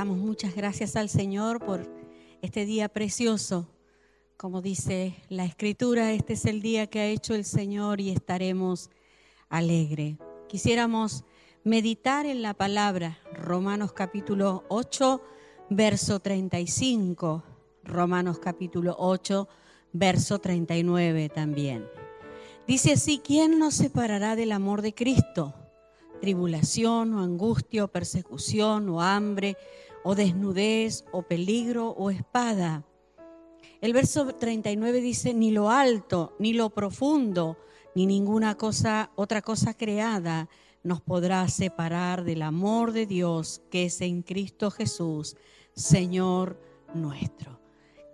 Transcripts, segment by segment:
Damos muchas gracias al Señor por este día precioso. Como dice la Escritura, este es el día que ha hecho el Señor y estaremos alegre. Quisiéramos meditar en la palabra, Romanos capítulo 8, verso 35, Romanos capítulo 8, verso 39 también. Dice así, ¿quién nos separará del amor de Cristo? Tribulación o angustia o persecución o hambre o desnudez o peligro o espada. El verso 39 dice, ni lo alto, ni lo profundo, ni ninguna cosa, otra cosa creada nos podrá separar del amor de Dios que es en Cristo Jesús, Señor nuestro.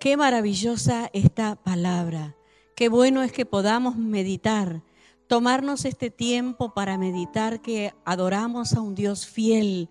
Qué maravillosa esta palabra. Qué bueno es que podamos meditar, tomarnos este tiempo para meditar que adoramos a un Dios fiel,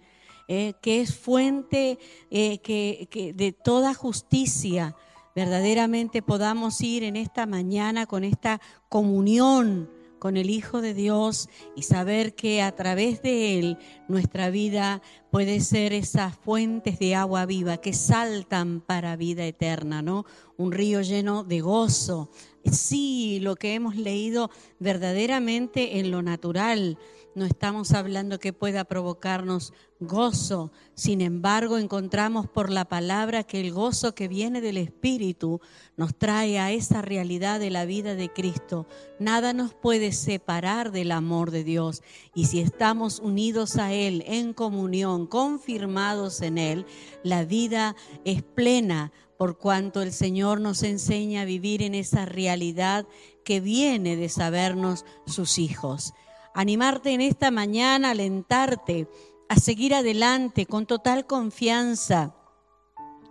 eh, que es fuente eh, que, de toda justicia. Verdaderamente podamos ir en esta mañana con esta comunión con el Hijo de Dios y saber que a través de Él nuestra vida puede ser esas fuentes de agua viva que saltan para vida eterna, ¿no? Un río lleno de gozo. Sí, lo que hemos leído verdaderamente en lo natural, no estamos hablando que pueda provocarnos gozo. Sin embargo, encontramos por la palabra que el gozo que viene del Espíritu nos trae a esa realidad de la vida de Cristo. Nada nos puede separar del amor de Dios. Y si estamos unidos a Él en comunión, confirmados en Él, la vida es plena por cuanto el Señor nos enseña a vivir en esa realidad que viene de sabernos sus hijos animarte en esta mañana, alentarte a seguir adelante con total confianza.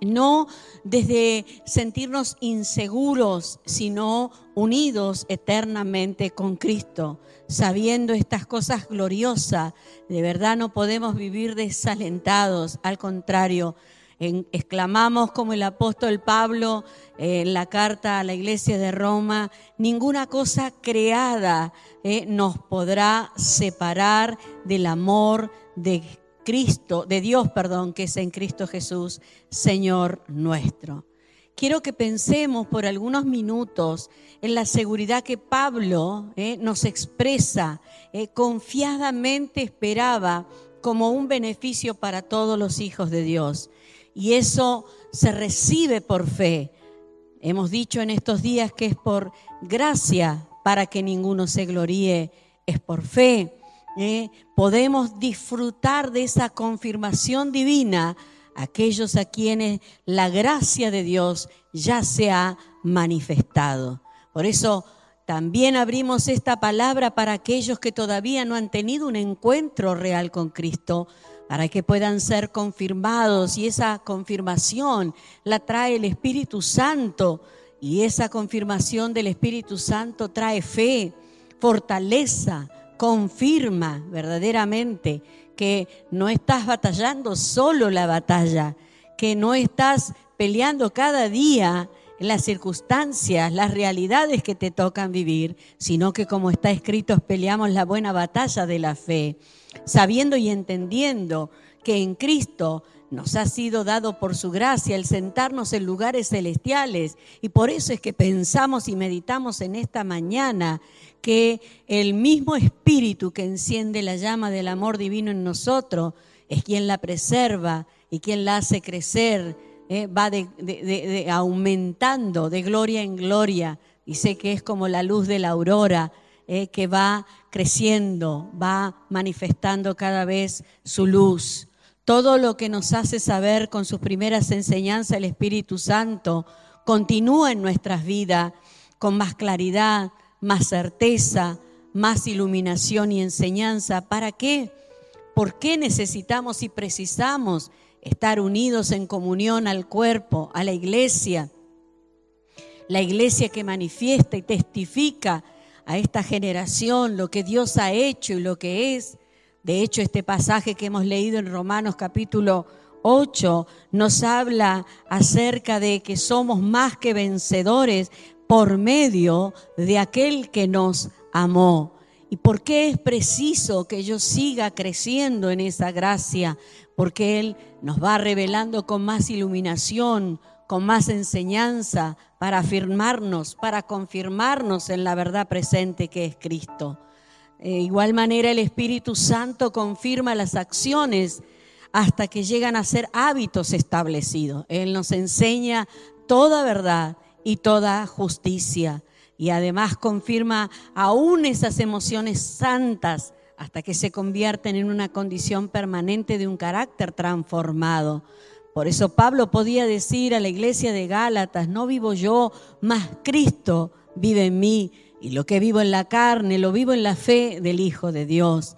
No desde sentirnos inseguros, sino unidos eternamente con Cristo, sabiendo estas cosas gloriosas. De verdad no podemos vivir desalentados, al contrario, exclamamos como el apóstol Pablo en la carta a la iglesia de Roma, ninguna cosa creada eh, nos podrá separar del amor de Cristo, de Dios, perdón, que es en Cristo Jesús, Señor nuestro. Quiero que pensemos por algunos minutos en la seguridad que Pablo eh, nos expresa, eh, confiadamente esperaba como un beneficio para todos los hijos de Dios y eso se recibe por fe. Hemos dicho en estos días que es por gracia para que ninguno se gloríe, es por fe. ¿eh? Podemos disfrutar de esa confirmación divina aquellos a quienes la gracia de Dios ya se ha manifestado. Por eso también abrimos esta palabra para aquellos que todavía no han tenido un encuentro real con Cristo, para que puedan ser confirmados. Y esa confirmación la trae el Espíritu Santo. Y esa confirmación del Espíritu Santo trae fe, fortaleza, confirma verdaderamente que no estás batallando solo la batalla, que no estás peleando cada día las circunstancias, las realidades que te tocan vivir, sino que como está escrito, peleamos la buena batalla de la fe, sabiendo y entendiendo que en Cristo nos ha sido dado por su gracia el sentarnos en lugares celestiales. Y por eso es que pensamos y meditamos en esta mañana que el mismo Espíritu que enciende la llama del amor divino en nosotros es quien la preserva y quien la hace crecer eh, va de, aumentando de gloria en gloria. Dice que es como la luz de la aurora eh, que va creciendo, va manifestando cada vez su luz. Todo lo que nos hace saber con sus primeras enseñanzas el Espíritu Santo continúa en nuestras vidas con más claridad, más certeza, más iluminación y enseñanza. ¿Para qué? ¿Por qué necesitamos y precisamos estar unidos en comunión al cuerpo, a la iglesia, la iglesia que manifiesta y testifica a esta generación lo que Dios ha hecho y lo que es. De hecho, este pasaje que hemos leído en Romanos capítulo 8 nos habla acerca de que somos más que vencedores por medio de aquel que nos amó. ¿Y por qué es preciso que yo siga creciendo en esa gracia? porque Él nos va revelando con más iluminación, con más enseñanza, para afirmarnos, para confirmarnos en la verdad presente que es Cristo. De igual manera el Espíritu Santo confirma las acciones hasta que llegan a ser hábitos establecidos. Él nos enseña toda verdad y toda justicia y además confirma aún esas emociones santas hasta que se convierten en una condición permanente de un carácter transformado. Por eso Pablo podía decir a la iglesia de Gálatas, no vivo yo, mas Cristo vive en mí, y lo que vivo en la carne, lo vivo en la fe del Hijo de Dios.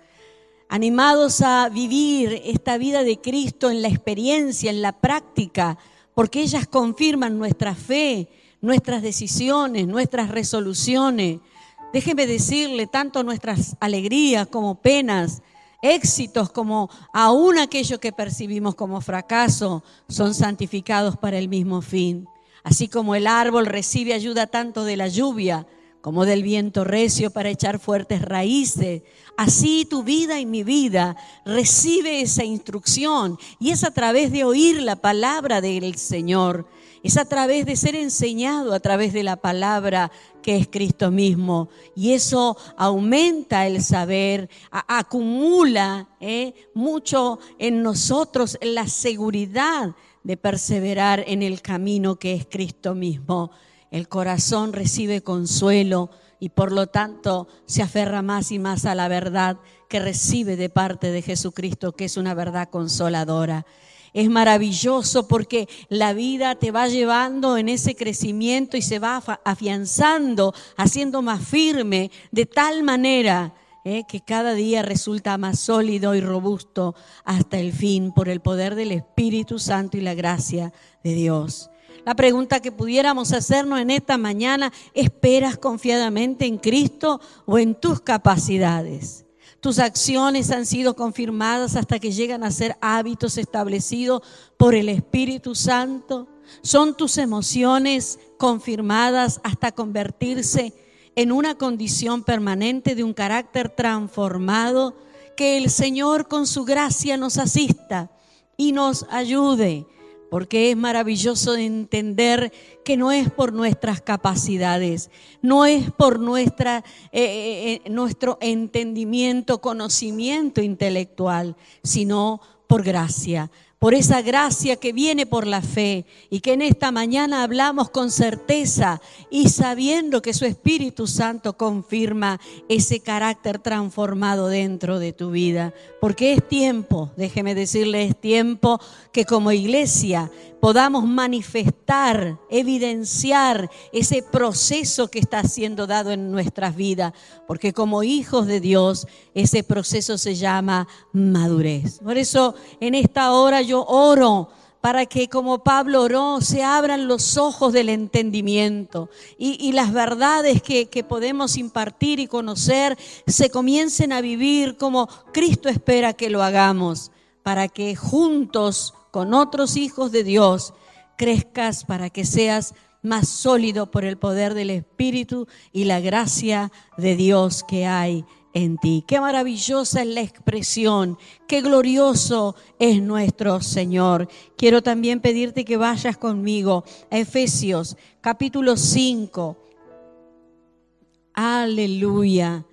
Animados a vivir esta vida de Cristo en la experiencia, en la práctica, porque ellas confirman nuestra fe, nuestras decisiones, nuestras resoluciones. Déjeme decirle, tanto nuestras alegrías como penas, éxitos como aún aquello que percibimos como fracaso, son santificados para el mismo fin. Así como el árbol recibe ayuda tanto de la lluvia como del viento recio para echar fuertes raíces, así tu vida y mi vida recibe esa instrucción y es a través de oír la palabra del Señor es a través de ser enseñado a través de la palabra que es Cristo mismo. Y eso aumenta el saber, acumula eh, mucho en nosotros la seguridad de perseverar en el camino que es Cristo mismo. El corazón recibe consuelo y por lo tanto se aferra más y más a la verdad que recibe de parte de Jesucristo, que es una verdad consoladora es maravilloso porque la vida te va llevando en ese crecimiento y se va afianzando, haciendo más firme, de tal manera eh, que cada día resulta más sólido y robusto hasta el fin por el poder del Espíritu Santo y la gracia de Dios. La pregunta que pudiéramos hacernos en esta mañana, ¿esperas confiadamente en Cristo o en tus capacidades? Tus acciones han sido confirmadas hasta que llegan a ser hábitos establecidos por el Espíritu Santo. Son tus emociones confirmadas hasta convertirse en una condición permanente de un carácter transformado. Que el Señor con su gracia nos asista y nos ayude porque es maravilloso entender que no es por nuestras capacidades, no es por nuestra, eh, eh, eh, nuestro entendimiento, conocimiento intelectual, sino por gracia por esa gracia que viene por la fe y que en esta mañana hablamos con certeza y sabiendo que su Espíritu Santo confirma ese carácter transformado dentro de tu vida. Porque es tiempo, déjeme decirle, es tiempo que como iglesia podamos manifestar, evidenciar ese proceso que está siendo dado en nuestras vidas, porque como hijos de Dios ese proceso se llama madurez. Por eso en esta hora yo oro para que como Pablo oró, se abran los ojos del entendimiento y, las verdades que, podemos impartir y conocer se comiencen a vivir como Cristo espera que lo hagamos, para que juntos con otros hijos de Dios crezcas para que seas más sólido por el poder del Espíritu y la gracia de Dios que hay en ti. Qué maravillosa es la expresión, qué glorioso es nuestro Señor. Quiero también pedirte que vayas conmigo a Efesios capítulo 5. Aleluya.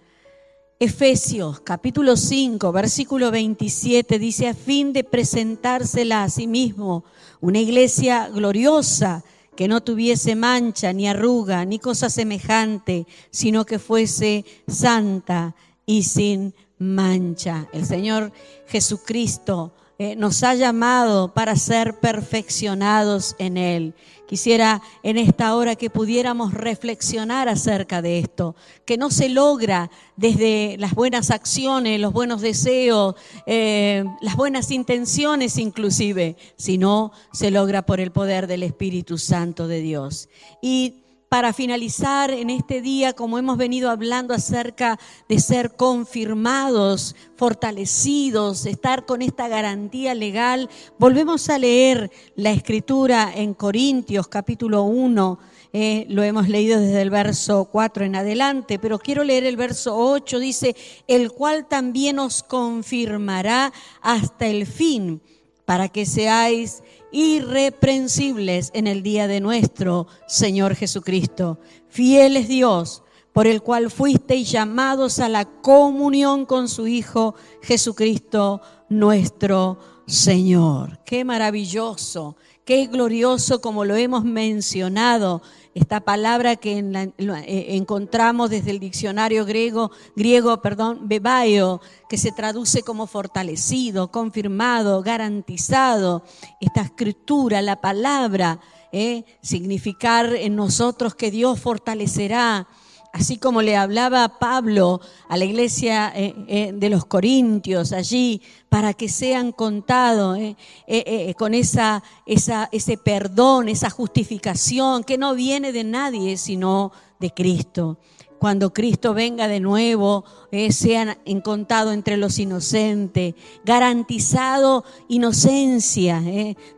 Efesios capítulo 5, versículo 27 dice, a fin de presentársela a sí mismo, una iglesia gloriosa, que no tuviese mancha, ni arruga, ni cosa semejante, sino que fuese santa y sin mancha. El Señor Jesucristo eh, nos ha llamado para ser perfeccionados en Él. Quisiera en esta hora que pudiéramos reflexionar acerca de esto, que no se logra desde las buenas acciones, los buenos deseos, eh, las buenas intenciones inclusive, sino se logra por el poder del Espíritu Santo de Dios. Y para finalizar en este día, como hemos venido hablando acerca de ser confirmados, fortalecidos, estar con esta garantía legal, volvemos a leer la escritura en Corintios capítulo 1. Eh, lo hemos leído desde el verso 4 en adelante, pero quiero leer el verso 8, dice, el cual también os confirmará hasta el fin para que seáis irreprensibles en el día de nuestro Señor Jesucristo. Fiel es Dios, por el cual fuisteis llamados a la comunión con su Hijo Jesucristo nuestro Señor. Qué maravilloso, qué glorioso como lo hemos mencionado esta palabra que eh, encontramos desde el diccionario griego, griego perdón, bebaio, que se traduce como fortalecido, confirmado, garantizado. Esta escritura, la palabra, eh, significar en nosotros que Dios fortalecerá, así como le hablaba Pablo a la iglesia eh, eh, de los Corintios allí, para que sean contados eh, con esa, ese perdón, esa justificación que no viene de nadie, sino de Cristo. Cuando Cristo venga de nuevo, sean contados entre los inocentes, garantizado inocencia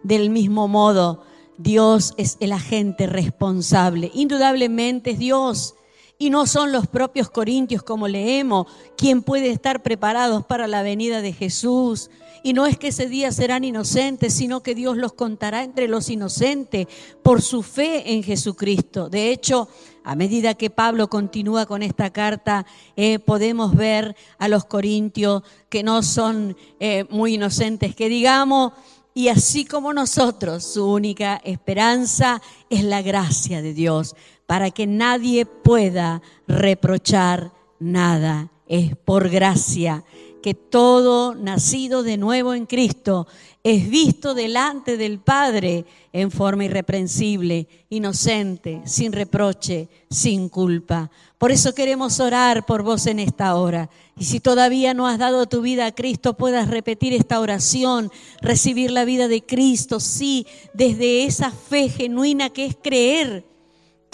del mismo modo. Dios es el agente responsable. Indudablemente es Dios y no son los propios corintios como leemos quien puede estar preparados para la venida de Jesús. Y no es que ese día serán inocentes, sino que Dios los contará entre los inocentes por su fe en Jesucristo. De hecho, a medida que Pablo continúa con esta carta, eh, podemos ver a los corintios que no son eh, muy inocentes, que digamos, y así como nosotros, su única esperanza es la gracia de Dios para que nadie pueda reprochar nada. Es por gracia que todo nacido de nuevo en Cristo es visto delante del Padre en forma irreprensible, inocente, sin reproche, sin culpa. Por eso queremos orar por vos en esta hora. Y si todavía no has dado tu vida a Cristo, puedas repetir esta oración, recibir la vida de Cristo, sí, desde esa fe genuina que es creer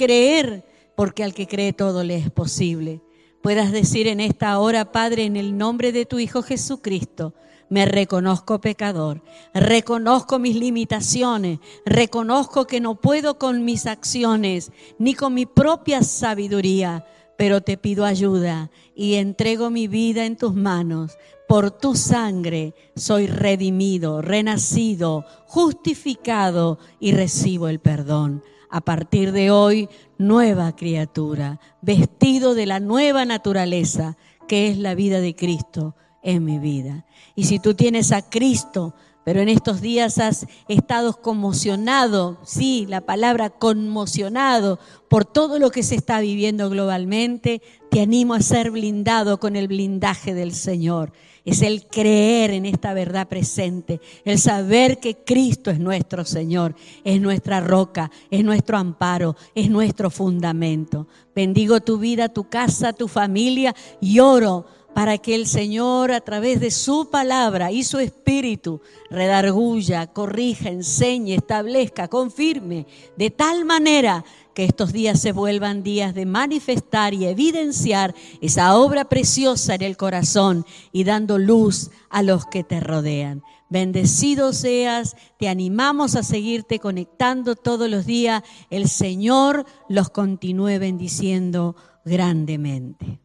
creer, porque al que cree todo le es posible. Puedas decir en esta hora, Padre, en el nombre de tu Hijo Jesucristo, me reconozco pecador, reconozco mis limitaciones, reconozco que no puedo con mis acciones ni con mi propia sabiduría, pero te pido ayuda y entrego mi vida en tus manos. Por tu sangre soy redimido, renacido, justificado y recibo el perdón a partir de hoy nueva criatura, vestido de la nueva naturaleza que es la vida de Cristo en mi vida. Y si tú tienes a Cristo, pero en estos días has estado conmocionado, sí, la palabra conmocionado por todo lo que se está viviendo globalmente, te animo a ser blindado con el blindaje del Señor es el creer en esta verdad presente, el saber que Cristo es nuestro Señor, es nuestra roca, es nuestro amparo, es nuestro fundamento. Bendigo tu vida, tu casa, tu familia y oro para que el Señor a través de su palabra y su espíritu redarguya, corrija, enseñe, establezca, confirme, de tal manera que estos días se vuelvan días de manifestar y evidenciar esa obra preciosa en el corazón y dando luz a los que te rodean. Bendecido seas, te animamos a seguirte conectando todos los días. El Señor los continúe bendiciendo grandemente.